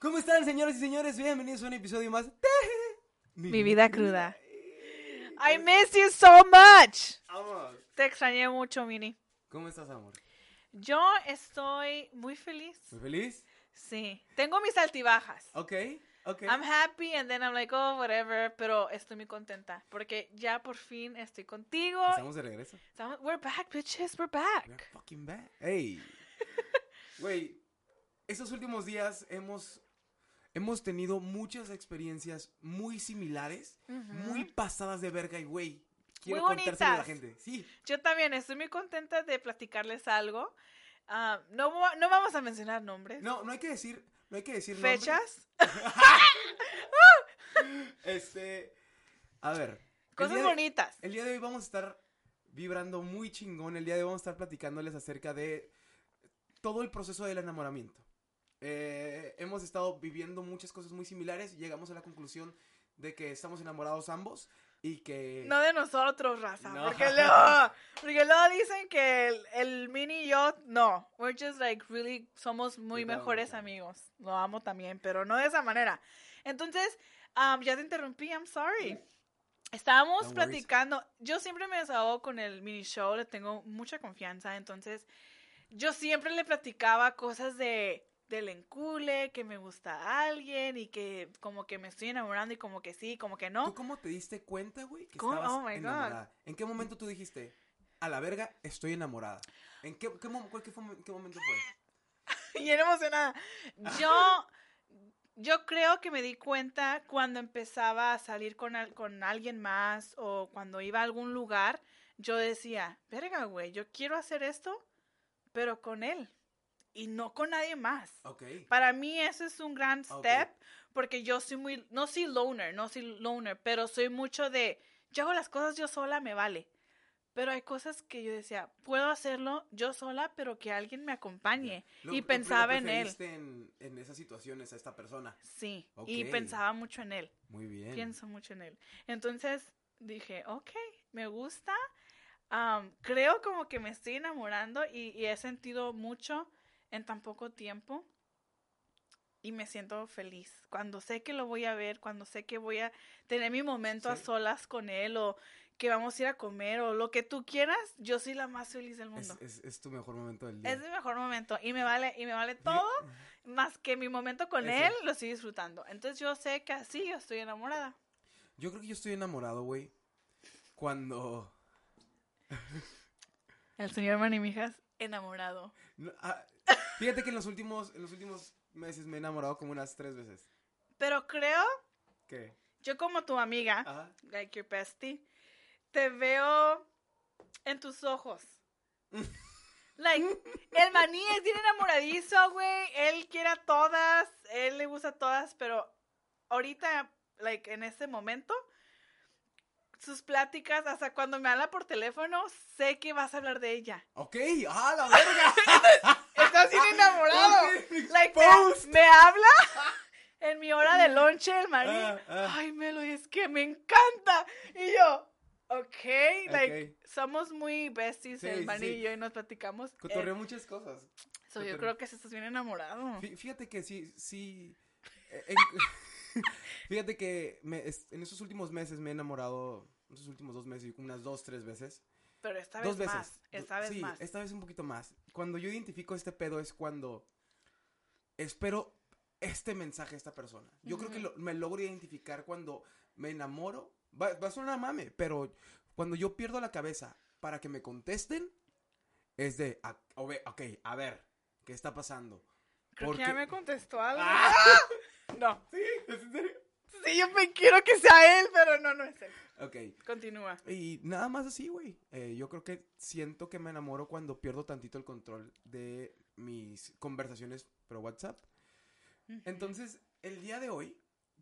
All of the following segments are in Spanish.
¿Cómo están, señoras y señores? Bienvenidos a un episodio más de Mi vida cruda. I miss you so much. Te extrañé mucho, Mini. ¿Cómo estás, amor? Yo estoy muy feliz. ¿Muy feliz? Sí. Tengo mis altibajas. Ok, ok. I'm happy and then I'm like, oh, whatever. Pero estoy muy contenta porque ya por fin estoy contigo. Estamos de regreso. Estamos- We're back, bitches. We're back. We're fucking back. Hey. Güey, estos últimos días hemos, hemos tenido muchas experiencias muy similares, muy pasadas de verga y güey. Quiero Muy contárselo a la gente. Sí. Yo también estoy muy contenta de platicarles algo. Ah, no, no vamos a mencionar nombres. No, no hay que decir, no hay que decir. Fechas. Este, a ver. Cosas de- bonitas. El día de hoy vamos a estar vibrando muy chingón. El día de hoy vamos a estar platicándoles acerca de todo el proceso del enamoramiento. Eh, hemos estado viviendo muchas cosas muy similares. Llegamos a la conclusión de que estamos enamorados ambos y que... No de nosotros, raza. No. Porque, luego, porque luego dicen que el, el mini y yo, no. We're just like really, somos muy mejores amigos. Lo amo también, pero no de esa manera. Entonces, um, ya te interrumpí, I'm sorry. Estábamos platicando. Yo siempre me desahogo con el mini show, le tengo mucha confianza. Entonces, yo siempre le platicaba cosas de del encule, que me gusta a alguien y que como que me estoy enamorando y como que sí, como que no. ¿Tú cómo te diste cuenta, güey, que ¿Cómo? estabas Oh, my God. enamorada? ¿En qué momento tú dijiste, a la verga, estoy enamorada? ¿En qué, qué, mo- cuál- qué fue- qué momento fue? Bien emocionada. Yo, yo creo que me di cuenta cuando empezaba a salir con, al- con alguien más o cuando iba a algún lugar, yo decía, verga, güey, yo quiero hacer esto, pero con él y no con nadie más. Ok. Para mí eso es un gran step porque yo soy muy, no soy loner, no soy loner, pero soy mucho de, yo hago las cosas yo sola, me vale. Pero hay cosas que yo decía, puedo hacerlo yo sola, pero que alguien me acompañe. Lo- y pensaba lo en él. En, en esas situaciones a esta persona. Sí, y pensaba mucho en él, Muy bien. pienso mucho en él. Entonces dije, ok, me gusta, am, creo como que me estoy enamorando y, y he sentido mucho en tan poco tiempo y me siento feliz. Cuando sé que lo voy a ver, cuando sé que voy a tener mi momento a solas con él o que vamos a ir a comer o lo que tú quieras, yo soy la más feliz del mundo. es, es tu mejor momento del día. Es mi mejor momento y me vale y me vale todo más que mi momento con Ese. él lo estoy disfrutando. Entonces yo sé que así yo estoy enamorada. Yo creo que yo estoy enamorado, güey. Cuando. El señor Manimijas enamorado. no, ah, fíjate que en los últimos, en los últimos meses me he enamorado como unas tres veces. Pero creo, ¿Qué? yo como tu amiga, Ajá. like your bestie, te veo en tus ojos. Like, el maní es bien enamoradizo, güey. Él quiere a todas, él le gusta a todas, pero ahorita, like, en este momento, sus pláticas, hasta cuando me habla por teléfono, sé que vas a hablar de ella. Ok, ¡ah, la verga! Estás bien enamorado. Like, me, me habla en mi hora de lonche el maní. Ah, ah. Ay, Melody, es que me encanta. Y yo, ok, like, somos muy besties Sí, el sí, maní sí. y yo y nos platicamos. Cotorreo Eh, muchas cosas. so yo creo que si estás bien enamorado. Fí- Fíjate que sí, sí. eh, en- fíjate que me- es- en estos últimos meses me he enamorado. En estos últimos dos meses, unas dos, tres veces. Pero esta dos vez veces. más. Esta vez sí, más. esta vez un poquito más. Cuando yo identifico este pedo es cuando espero este mensaje a esta persona. Yo creo que lo- me logro identificar cuando me enamoro. Va, va a sonar a mame, pero cuando yo pierdo la cabeza para que me contesten, es de, ah, ok, a ver, ¿qué está pasando? Creo que ya porque- me contestó algo. ¡Ah! No. ¿Sí? ¿Es en serio? Sí, yo me quiero que sea él, pero no, no es él. Ok. Continúa. Y nada más así, güey. Eh, yo creo que siento que me enamoro cuando pierdo tantito el control de mis conversaciones por WhatsApp. Entonces, el día de hoy,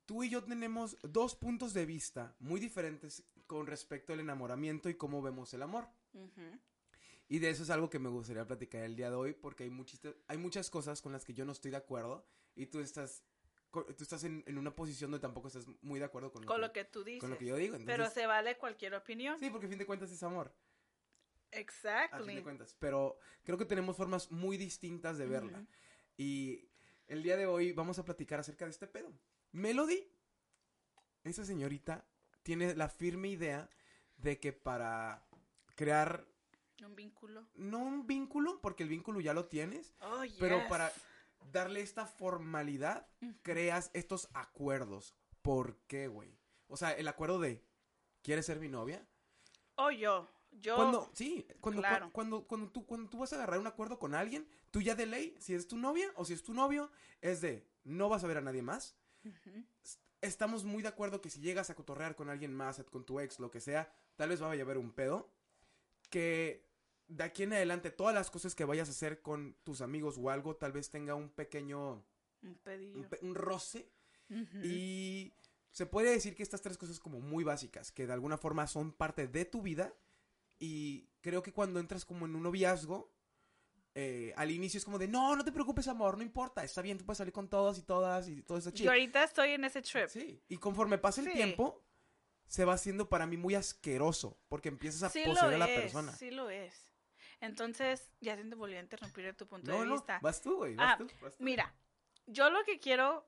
tú y yo tenemos dos puntos de vista muy diferentes con respecto al enamoramiento y cómo vemos el amor. Y de eso es algo que me gustaría platicar el día de hoy porque hay, hay muchas cosas con las que yo no estoy de acuerdo y tú estás, tú estás en, en una posición donde tampoco estás muy de acuerdo con lo, Con que, lo que tú dices. con lo que yo digo. Pero se vale cualquier opinión. Sí, porque a fin de cuentas es amor. A fin Exactly. de cuentas. Pero creo que tenemos formas muy distintas de verla. Y el día de hoy vamos a platicar acerca de este pedo. Melody, esa señorita, tiene la firme idea de que para crear, Un vínculo. no un vínculo, porque el vínculo ya lo tienes, Oh, pero para darle esta formalidad, creas estos acuerdos. ¿Por qué, güey? O sea, el acuerdo de, ¿quieres ser mi novia? Oh, yo. Yo. Cuando, sí, cuando, cu- cuando, cuando, tú, cuando tú vas a agarrar un acuerdo con alguien, tú ya de ley, si es tu novia o si es tu novio, es de, no vas a ver a nadie más. Estamos muy de acuerdo que si llegas a cotorrear con alguien más, con tu ex, lo que sea, tal vez vaya a haber un pedo. Que de aquí en adelante, todas las cosas que vayas a hacer con tus amigos o algo, tal vez tenga un pequeño, Un pedillo. un, pe- un roce. Y se puede decir que estas tres cosas como muy básicas, que de alguna forma son parte de tu vida. Y creo que cuando entras como en un noviazgo, eh, al inicio es como de, no, no te preocupes, amor, no importa, está bien, tú puedes salir con todos y todas y todo está Yo chido. ahorita estoy en ese trip. Sí, y conforme pasa el Sí. tiempo, se va haciendo para mí muy asqueroso, porque empiezas a Sí poseer a la es, persona. sí lo es. Entonces, ya te volví a interrumpir de tu punto No, de no, vista. vas tú, güey, vas Ah, tú, vas tú. Mira, yo lo que quiero,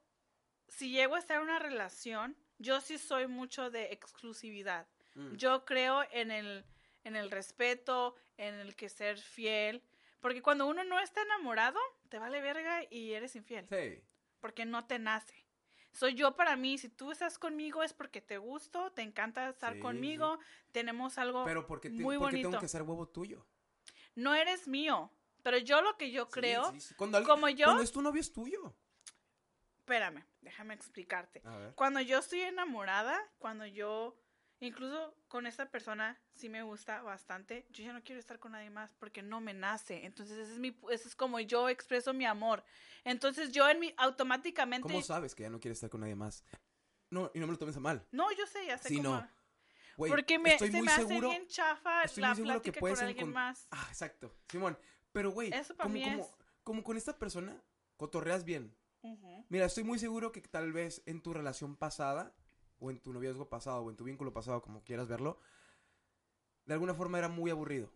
si llego a estar en una relación, yo sí soy mucho de exclusividad. Mm. Yo creo en el, en el respeto, en el que ser fiel. Porque cuando uno no está enamorado, te vale verga y eres infiel. Sí, Porque no te nace. Soy yo para mí, si tú estás conmigo es porque te gusto, te encanta estar Sí, conmigo, tenemos algo pero porque, te, muy porque tengo bonito. que ser huevo tuyo. No eres mío, pero yo lo que yo creo, sí, sí. Cuando, alguien- como yo- cuando es tu novio es tuyo. espérame, déjame explicarte. A ver. Cuando yo estoy enamorada, cuando yo, incluso con esta persona, sí me gusta bastante, yo ya no quiero estar con nadie más porque no me nace. Entonces, ese es, mi, ese es como yo expreso mi amor. Entonces, yo en mi, automáticamente... ¿Cómo sabes que ya no quieres estar con nadie más? No, y no me lo tomes a mal. No, yo sé, ya sé Sí, cómo... no. Güey, porque me, estoy se muy me hace seguro. bien chafa estoy la muy seguro que plática puedes con alguien más. Ah, exacto. Simón, pero güey, Eso para como, mí como, es- como con esta persona, cotorreas bien. Ujú. Mira, estoy muy seguro que tal vez en tu relación pasada, o en tu noviazgo pasado, o en tu vínculo pasado, como quieras verlo, de alguna forma era muy aburrido.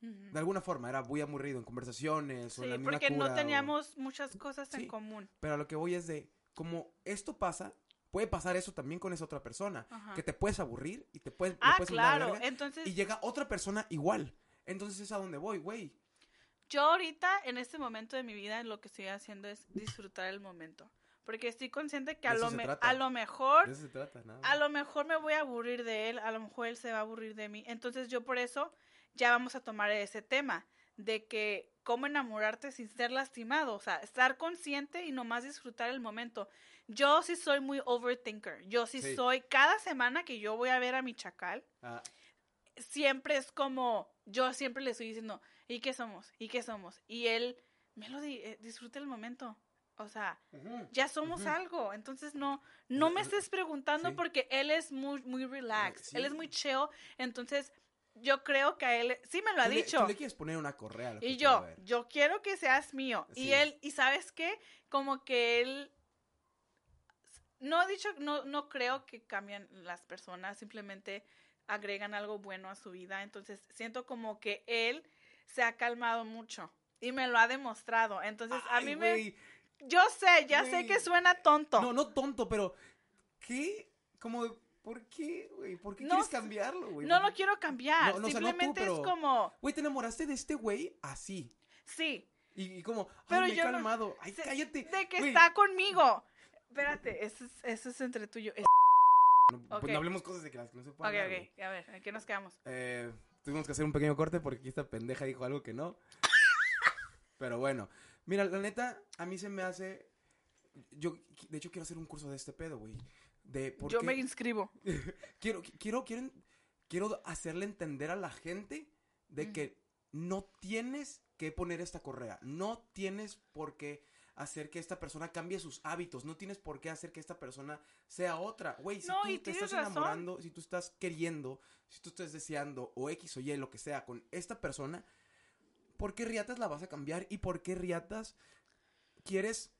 De alguna forma era muy aburrido en conversaciones o en Sí, la misma porque cura, no o- teníamos muchas cosas Sí. en común. Pero a lo que voy es de, como esto pasa, puede pasar eso también con esa otra persona. Ajá. Que te puedes aburrir y te puedes... Ah, puedes claro. Entonces, Y llega otra persona igual. Entonces es a donde voy, güey. yo ahorita, en este momento de mi vida, lo que estoy haciendo es disfrutar el momento. Porque estoy consciente que a lo, me- a lo mejor, De eso se trata, nada a lo mejor me voy a aburrir de él, a lo mejor él se va a aburrir de mí. Entonces yo por eso ya vamos a tomar ese tema de que cómo enamorarte sin ser lastimado, o sea, estar consciente y nomás disfrutar el momento. Yo sí soy muy overthinker. Yo sí, Sí. soy cada semana que yo voy a ver a mi chacal, Ah, siempre es como, yo siempre le estoy diciendo, ¿y qué somos? ¿Y qué somos? Y él, Melody, eh, disfruta el momento. O sea, ya somos algo. Entonces no, no me estés preguntando sí. porque él es muy, muy relaxed. Él es muy chill. Entonces, yo creo que a él, sí me lo ha Tú le- dicho. tú le quieres poner una correa a lo Y yo, yo quiero que seas mío. Sí. Y él, y sabes qué, como que él, no he dicho, no, no creo que cambian las personas, simplemente agregan algo bueno a su vida. Entonces siento como que él se ha calmado mucho y me lo ha demostrado. Entonces a mí me, yo sé, ya sé que suena tonto. No, no tonto, pero... ¿Qué? Como, ¿por qué, güey? ¿Por qué No quieres cambiarlo, güey? No lo quiero cambiar. No, no, tú, simplemente pero- es como, Güey, te enamoraste de este güey así. sí, Y, y como, ay, Pero me he yo no- calmado. Ay, cállate. de que está conmigo. Espérate, eso es, eso es entre tú y yo. Es- No, pues Ok. no hablemos cosas de que las que no se Ok, pueden hablar, güey. ok, a ver, ¿en qué nos quedamos? Eh, tuvimos que hacer un pequeño corte porque aquí esta pendeja dijo algo que no. Pero bueno, mira, la neta, a mí se me hace... Yo, de hecho, quiero hacer un curso de este pedo, güey. De por Yo qué- me inscribo. quiero, quiero, quiero, quiero hacerle entender a la gente de que no tienes que poner esta correa. No tienes por qué hacer que esta persona cambie sus hábitos. No tienes por qué hacer que esta persona sea otra. Güey, si No, tú te estás razón. enamorando, si tú estás queriendo, si tú estás deseando o X o Y, lo que sea, con esta persona, ¿por qué riatas la vas a cambiar? ¿Y por qué riatas quieres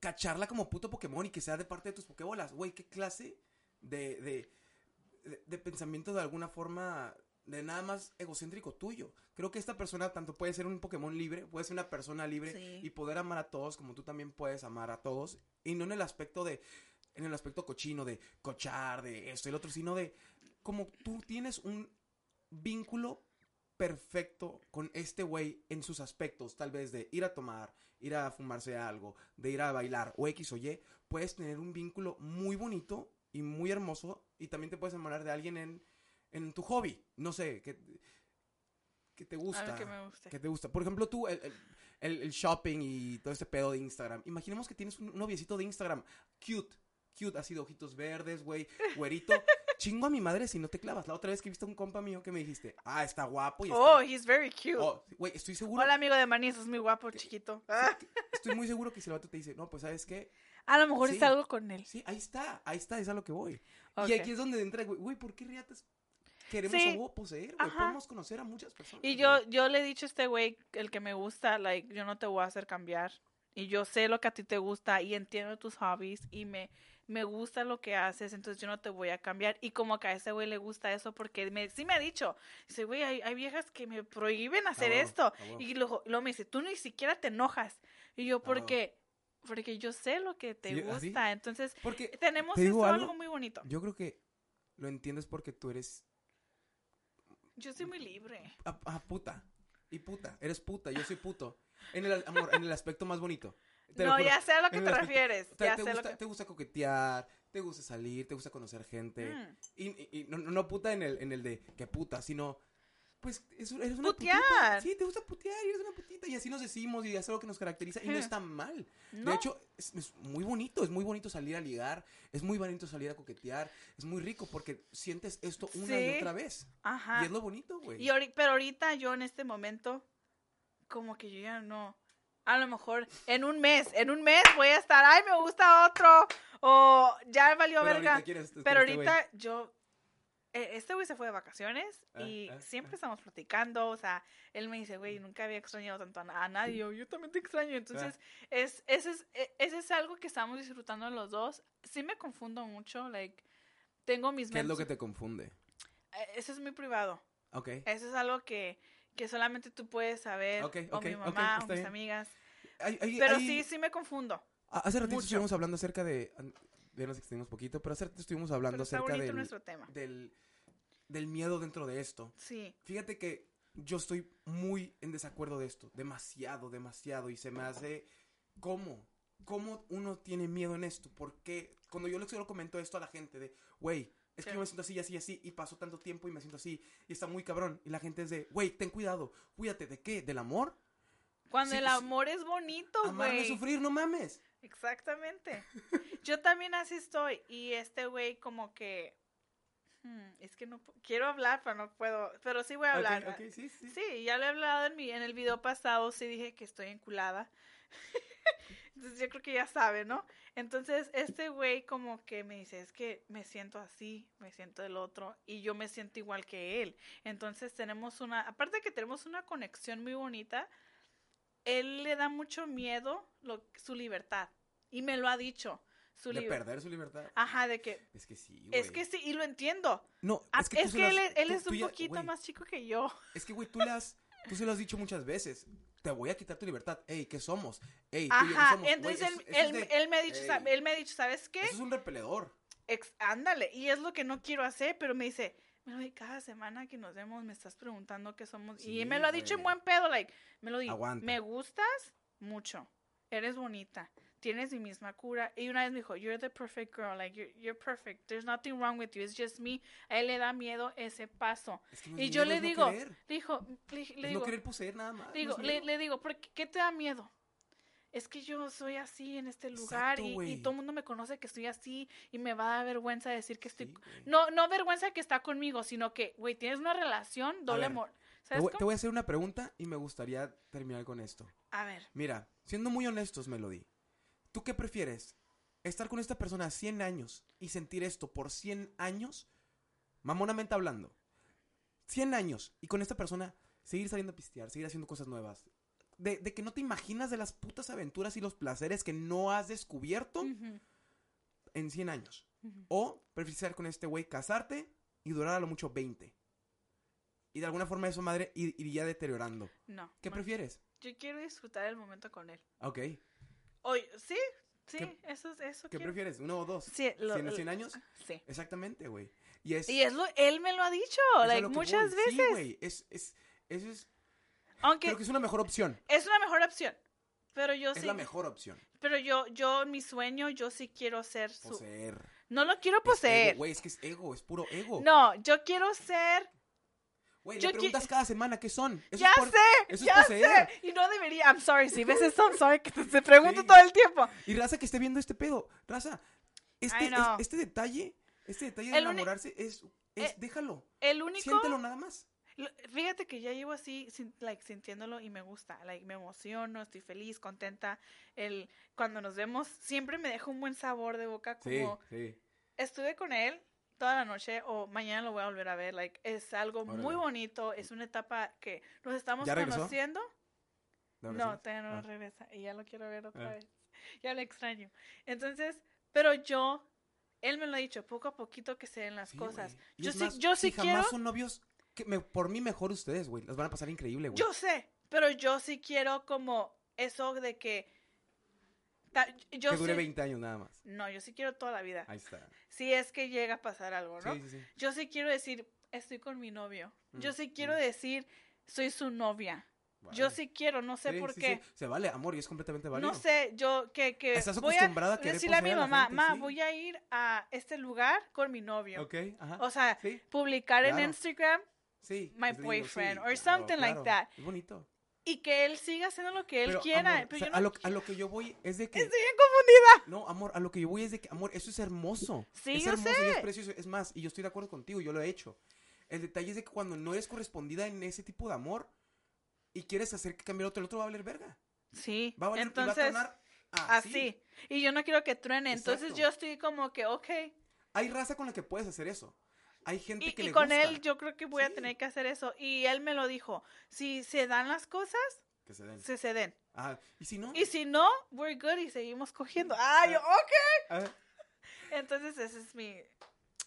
cacharla como puto Pokémon y que sea de parte de tus Pokébolas? Güey, ¿qué clase de, de, de, de pensamiento de alguna forma de nada más egocéntrico tuyo. Creo que esta persona tanto puede ser un Pokémon libre, puede ser una persona libre Sí. y poder amar a todos como tú también puedes amar a todos. Y no en el aspecto de, en el aspecto cochino, de cochar, de esto y el otro, sino de como tú tienes un vínculo perfecto con este güey en sus aspectos, tal vez de ir a tomar, ir a fumarse algo, de ir a bailar o X o Y, puedes tener un vínculo muy bonito y muy hermoso y también te puedes enamorar de alguien en, en tu hobby, no sé, que, que te gusta. Algo que me guste. que te gusta. Por ejemplo, tú, el, el- shopping y todo este pedo de Instagram. Imaginemos que tienes un noviecito de Instagram. Cute. Cute. Así de ojitos verdes, güey. Güerito. Chingo a mi madre si no te clavas. La otra vez que viste a un compa mío que me dijiste, ah, está guapo y está... Oh, he's very cute. Oh, güey, estoy seguro... Hola, amigo de Manis, es muy guapo, chiquito. Ah, Estoy muy seguro que si el vato te dice, no, pues, ¿sabes qué? a lo mejor Sí. está algo con él. Sí, ahí está. Ahí está, es a lo que voy. Y aquí es donde entra, güey, güey, ¿por qué riatas queremos Sí. a poseer, güey? Podemos conocer a muchas personas. Y yo, yo le he dicho a este güey, el que me gusta, like, yo no te voy a hacer cambiar. Y yo sé lo que a ti te gusta y entiendo tus hobbies y me, me gusta lo que haces, entonces yo no te voy a cambiar. Y como que a ese güey le gusta eso porque me, sí me ha dicho, dice, güey, hay, hay viejas que me prohíben hacer esto. Y luego, luego me dice, tú ni siquiera te enojas. Y yo, porque, porque yo sé lo que te gusta. Entonces, Porque tenemos ¿Te eso algo? algo muy bonito. yo creo que lo entiendes porque tú eres Yo soy muy libre. Ah, ah, puta. Y puta. Eres puta. Yo soy puto. En el amor, en el aspecto más bonito. Te No, ya sé a lo que te aspecto- refieres. Te, Ya te sé lo gusta, que... te gusta coquetear, te gusta salir, te gusta conocer gente. Mm. Y, y- y no, no puta en el, en el de que puta, sino. Pues es- eres una Putear. putita. Sí, te gusta putear y eres una putita. Y así nos decimos y es algo que nos caracteriza. Y no está mal. No. De hecho, es, es muy bonito. Es muy bonito salir a ligar. Es muy bonito salir a coquetear. Es muy rico porque sientes esto una y Sí. otra vez. Ajá. Y es lo bonito, güey. Y pero ahorita yo en este momento, como que yo ya no. A lo mejor en un mes, en un mes voy a estar, ay, me gusta otro, o ya valió Pero verga. ahorita quieres pero ahorita yo, este güey se fue de vacaciones Ah, y ah, siempre ah. estamos platicando, o sea, él me dice, güey, nunca había extrañado tanto a, na- a nadie, yo, yo también te extraño. Entonces, es, ese, es, e- ese es algo que estamos disfrutando los dos. Sí me confundo mucho, like, tengo mis ¿Qué es lo que te confunde? eh, Eso es muy privado. Ok. Eso es algo que, que solamente tú puedes saber, Ok, o mi mamá, está o mis bien. amigas. Pero sí, sí me confundo. Hace ratito mucho. estuvimos hablando acerca de. Ya nos extendimos poquito, pero ratito estuvimos hablando acerca del, nuestro tema. del, del miedo dentro de esto. Sí. Fíjate que yo estoy muy en desacuerdo de esto. Demasiado, demasiado. Y se me hace. ¿Cómo? ¿Cómo uno tiene miedo en esto? Porque cuando yo le comento esto a la gente de, güey, es que yo me siento así, así, así, y pasó tanto tiempo y me siento así, y está muy cabrón. Y la gente es de, güey, ten cuidado, cuídate, ¿de qué? ¿Del amor? Cuando Sí, el sí. amor es bonito, Amarme güey. sufrir, no mames. Exactamente. Yo también así estoy. Y este güey como que... hmm, es que no quiero hablar, pero no puedo. Pero sí voy a hablar. Sí, sí. Sí, ya lo he hablado en, mi, en el video pasado, sí dije que estoy enculada. Entonces yo creo que ya sabe, ¿no? Entonces este güey como que me dice, es que me siento así, me siento del otro y yo me siento igual que él. Entonces tenemos una, aparte de que tenemos una conexión muy bonita, él le da mucho miedo lo, su libertad y me lo ha dicho. Su De liber- perder su libertad. Ajá, de que... Es que sí, güey. Es que sí, y lo entiendo. No, Ah, es que, es él, has- es- él tú- es tú un ya- poquito güey, más chico que yo. Es que, güey, tú le has, tú se lo has dicho muchas veces. Te voy a quitar tu libertad. Ey, ¿qué somos? Ey, tú y yo, ¿qué Ajá, somos? Güey, entonces eso- él, eso él, de- él me ha dicho, Ey. él me ha dicho, ¿sabes qué? Eso es un repeledor. Ex- ándale, y es lo que no quiero hacer, pero me dice, "Melody, cada semana que nos vemos me estás preguntando qué somos. y Sí, me lo ha dicho en buen pedo, like, Melody, Aguanta. me gustas mucho, eres bonita, tienes mi misma cura. Y una vez me dijo, you're the perfect girl, like, you're, you're perfect, there's nothing wrong with you, it's just me. A él le da miedo ese paso. Es que no Y yo le no digo, le dijo, le, le Es digo, no querer poseer nada más. no digo, es le, le digo, ¿por qué, qué te da miedo? Es que yo soy así en este lugar Exacto, y, todo el mundo me conoce que estoy así y me va a dar vergüenza decir que estoy... Sí. No, no vergüenza que está conmigo, sino que, güey, tienes una relación doble amor. Te ¿Sabes voy, te voy a hacer una pregunta y me gustaría terminar con esto. A ver, Mira, siendo muy honestos, Melody, ¿tú qué prefieres? ¿Estar con esta persona 100 años y sentir esto por 100 años? Mamonamente hablando. 100 años y con esta persona seguir saliendo a pistear, seguir haciendo cosas nuevas. De, de que no te imaginas de las putas aventuras y los placeres que no has descubierto en 100 años. ujú. O prefieres estar con este güey, casarte y durar a lo mucho 20. y de alguna forma eso, madre, ir- iría deteriorando. No. ¿Qué prefieres? Yo quiero disfrutar el momento con él. Ok. Oye, sí, sí, ¿Qué- eso, eso ¿Qué quiero. prefieres? ¿Uno o dos? Sí, lo- ¿Cien, lo- cien años? Sí. Exactamente, güey. Y es... Y es lo, él me lo ha dicho, es like, muchas voy. Sí, veces. güey. Es, es, eso es... Aunque Creo que es una mejor opción. es una mejor opción. Pero yo Es sí. la mejor opción. Pero yo, yo, mi sueño, yo sí quiero ser su. Poseer. No lo quiero Es poseer. Güey, es que es ego, es puro ego. No, yo quiero ser. Güey, le qui- preguntas cada semana qué son. Eso ya es por- sé, eso es ya poseer. sé. Y no debería. I'm sorry, si ves esto, I'm sorry que te, pregunto Sí. todo el tiempo. Y raza que esté viendo este pedo. Raza, este, es- este detalle, este detalle de El enamorarse es, es Eh, déjalo. El único. Siéntelo nada más. Lo- Fíjate que ya llevo así, sin- like, sintiéndolo y me gusta, like, me emociono, estoy feliz, contenta. El, cuando nos vemos, siempre me deja un buen sabor de boca, como sí. estuve con él toda la noche o mañana lo voy a volver a ver, like, es algo muy Órale. bonito, es una etapa que nos estamos conociendo. ¿De No, todavía no Ah. regresa y ya lo quiero ver otra Ah. vez. Ya lo extraño. Entonces, pero yo, él me lo ha dicho, poco a poquito que se den las Sí, cosas. güey. Y Yo sí, más, yo sí jamás quiero. son novios, que me- por mí mejor ustedes, güey. Las van a pasar increíble, güey. Yo sé, pero yo sí quiero como eso de que ta- yo que dure sí- 20 años nada más. No, yo sí quiero toda la vida. Ahí está. Si es que llega a pasar algo, ¿no? Sí, sí, sí. Yo sí quiero decir, estoy con mi novio. Yo Mm, sí quiero mm. decir, soy su novia. Yo sí quiero, no sé Sí, por sí, qué. sí. Se vale, amor, y es completamente válido. No sé, yo que, que Estás voy acostumbrada a a querer decirle a mi a mamá, gente, ma, sí. voy a ir a este lugar con mi novio. Ok, ajá. O sea, publicar en. Instagram sí. my es lindo, boyfriend or claro, something like claro. that. Es bonito. y que él siga haciendo lo que él Pero, quiera. amor, pero o sea, yo a, no lo, a lo que yo voy es de que... Estoy bien confundida. No, amor, a lo que yo voy es de que, amor, eso es hermoso. Sí, es yo hermoso y sé. es precioso. Es más, y yo estoy de acuerdo contigo, yo lo he hecho. El detalle es de que cuando no eres correspondida en ese tipo de amor y quieres hacer que cambie el otro, el otro va a valer verga. Sí, Va a valer y va a entonces, tronar así. Y yo no quiero que truene. Entonces Exacto. yo estoy como que, ok. Hay raza con la que puedes hacer eso. Hay gente Y, que y le con gusta él yo creo que voy Sí. a tener que hacer eso. Y él me lo dijo. Si se dan las cosas, que se den. se se den. Ajá. Y si no, Y si no, we're good y seguimos cogiendo. Ah, yo, ok. Ah, Entonces ese es mi...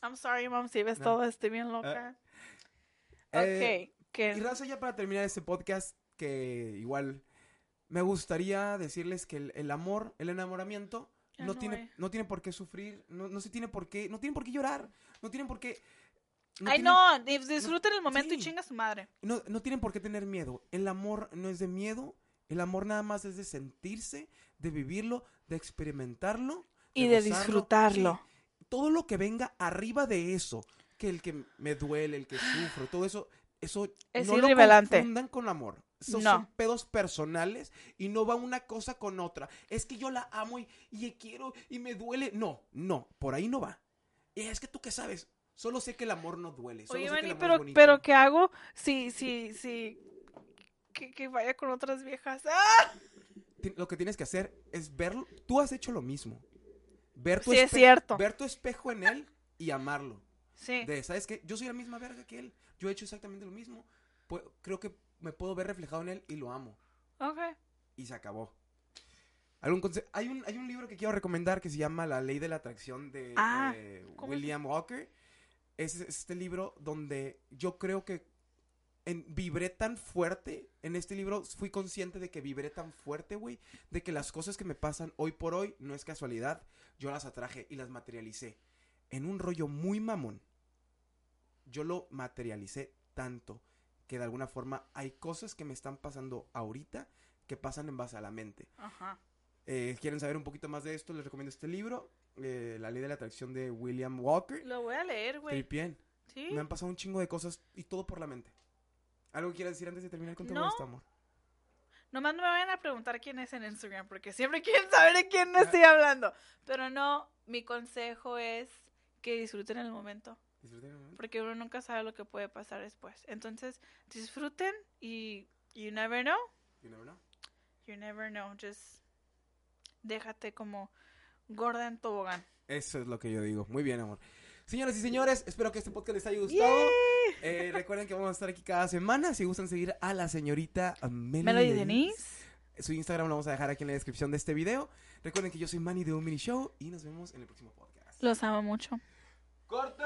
I'm sorry, mom, si ves No. todo, estoy bien loca. eh, ok. que Y raza, ya para terminar este podcast, que igual me gustaría decirles que el, el amor, el enamoramiento, no, no tiene, hay. no tiene por qué sufrir, no, no se tiene por qué, no tienen por qué llorar, no tienen por qué... no Ay, tienen- no, dis- disfruten el momento y sí. chinga su madre. No, no tienen por qué tener miedo. El amor no es de miedo. El amor nada más es de sentirse, de vivirlo, de experimentarlo. Y de gozarlo. disfrutarlo. Todo lo que venga arriba de eso, que el que me duele, el que sufro, todo eso, eso Es no lo irrelevante. confundan con amor. Esos No. son pedos personales y no va una cosa con otra. Es que yo la amo y, y quiero y me duele. No, no, por ahí no va. Y es que tú qué sabes. Solo sé que el amor no duele. Solo Oye, sé que el Manny, amor es pero, bonito. pero ¿qué hago si, si, si... Que, que vaya con otras viejas. ¡Ah! lo que tienes que hacer es verlo. Tú has hecho lo mismo. Ver tu, Sí, es cierto. ver tu espejo en él y amarlo. Sí. De, ¿sabes qué? Yo soy la misma verga que él. Yo he hecho exactamente lo mismo. Pu- creo que me puedo ver reflejado en él y lo amo. Ok. Y se acabó. ¿Algún conse- hay, un, hay un libro que quiero recomendar que se llama La Ley de la Atracción de Ah, eh, ¿cómo se- William Walker. Es, es este libro donde yo creo que en, vibré tan fuerte. En este libro fui consciente de que vibré tan fuerte, güey. De que las cosas que me pasan hoy por hoy no es casualidad. Yo las atraje y las materialicé. En un rollo muy mamón. Yo lo materialicé tanto que de alguna forma hay cosas que me están pasando ahorita que pasan en base a la mente. Ajá. Eh, ¿Quieren saber un poquito más de esto? Les recomiendo este libro, eh, La ley de la atracción de William Walker. Lo voy a leer, güey. Tripien. Sí. Me han pasado un chingo de cosas y todo por la mente. ¿Algo que quieras decir antes de terminar con todo No. amor? Nomás me vayan a preguntar quién es en Instagram, porque siempre quieren saber de quién estoy hablando. Pero no, mi consejo es que disfruten el momento, Disfruten el momento. porque uno nunca sabe lo que puede pasar después. Entonces, disfruten y you never know, You never know. you never know. Just déjate como gorda en tobogán. Eso es lo que yo digo. Muy bien, amor. Señoras y señores, espero que este podcast les haya gustado. Eh, recuerden que vamos a estar aquí cada semana. Si gustan seguir a la señorita Melody, Melody Denise, Denise. Su Instagram lo vamos a dejar aquí en la descripción de este video. Recuerden que yo soy Manny de un mini show y nos vemos en el próximo podcast. Los amo mucho. ¡Corte!